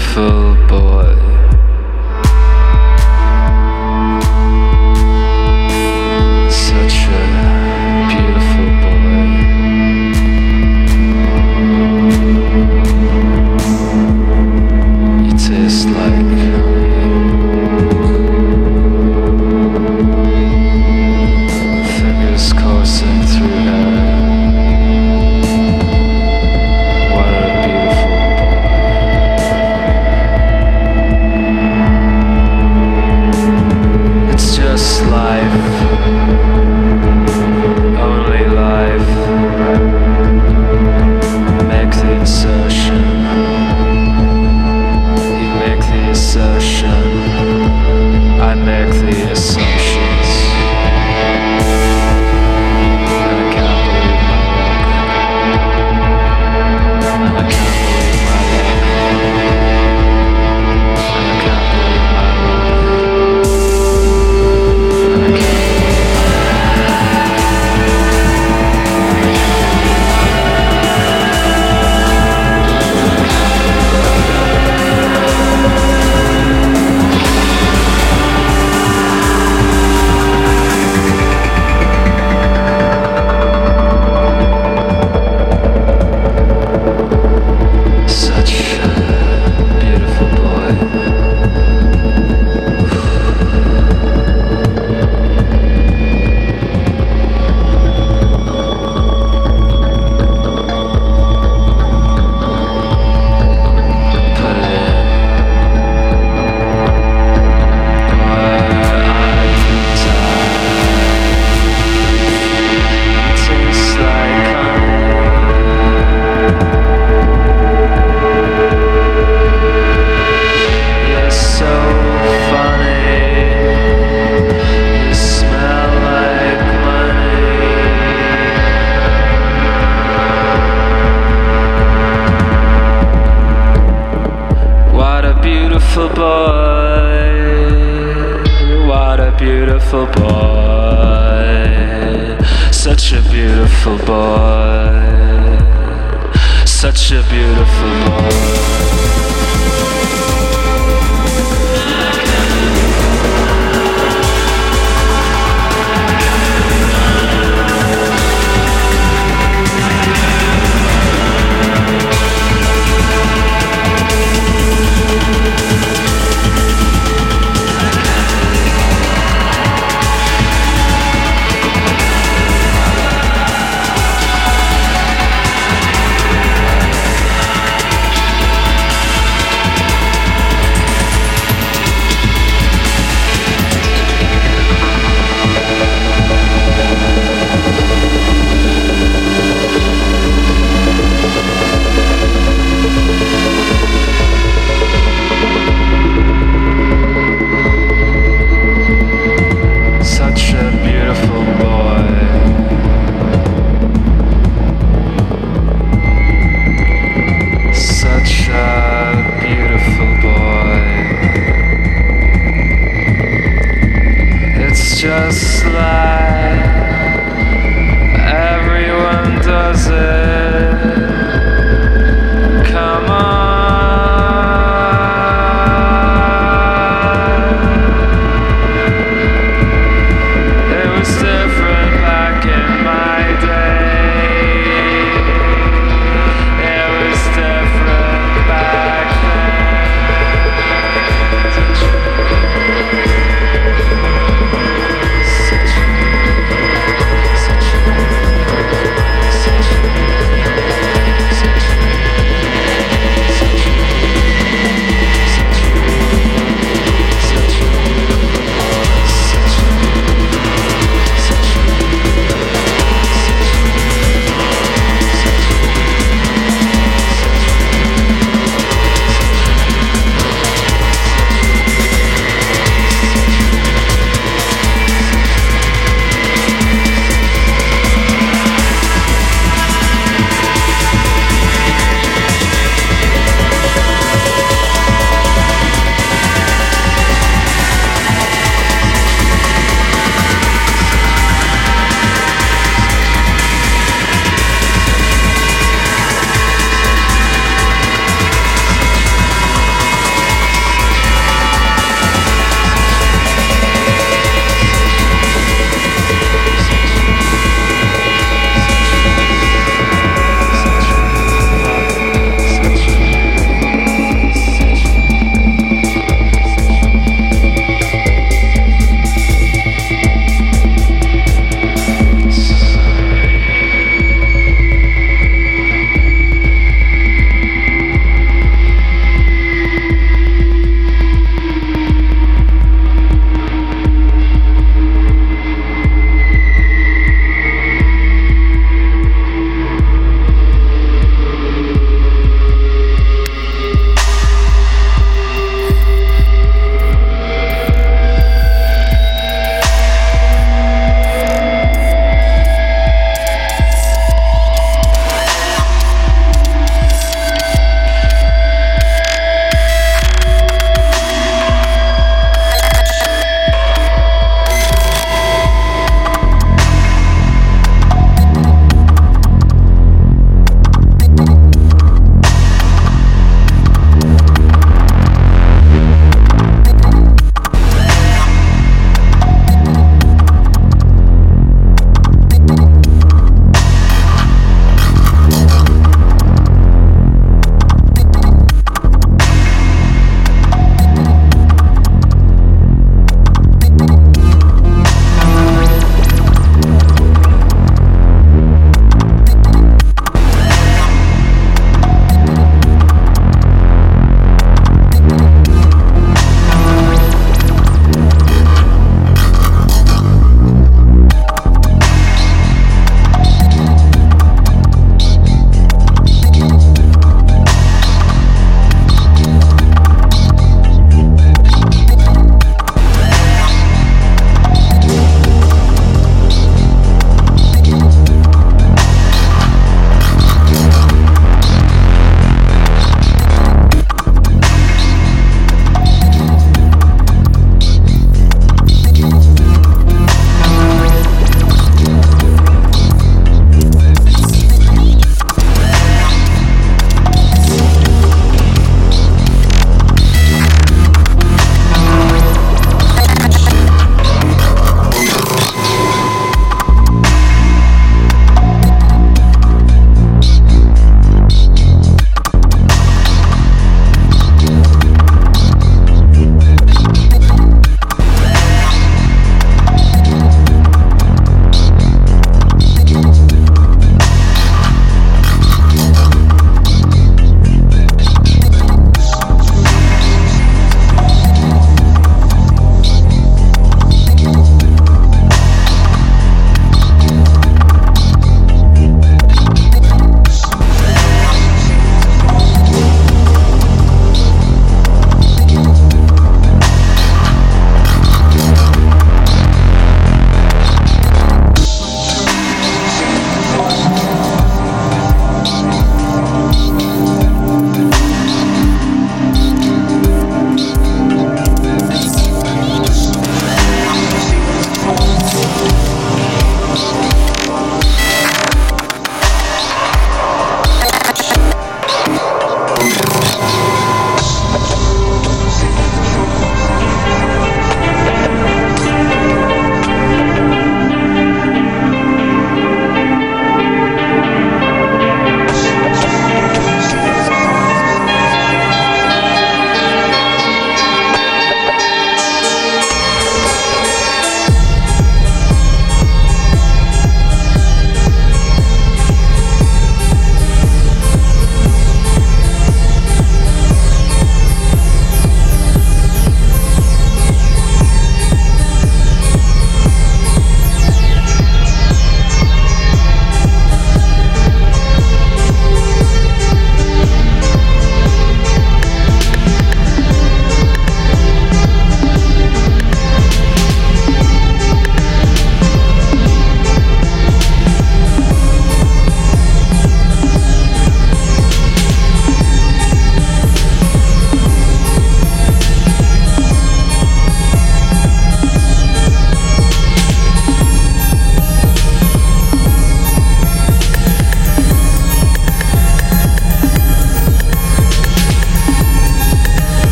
beautiful boy.